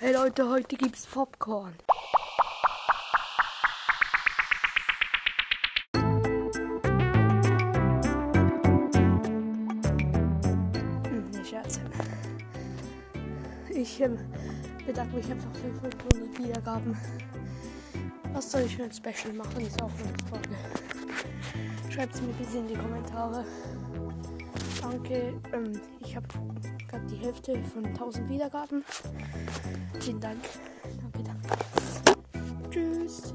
Hey Leute, heute gibt's Popcorn. Hm, ne Scherz. Ich ähm, bedanke mich einfach für 500 Wiedergaben. Was soll ich für ein Special machen, ist auch eine Frage. Schreibt es mir bitte in die Kommentare. Danke. Ähm, ich habe gerade die Hälfte von 1000 Wiedergaben. Vielen Dank. Danke, danke. Tschüss.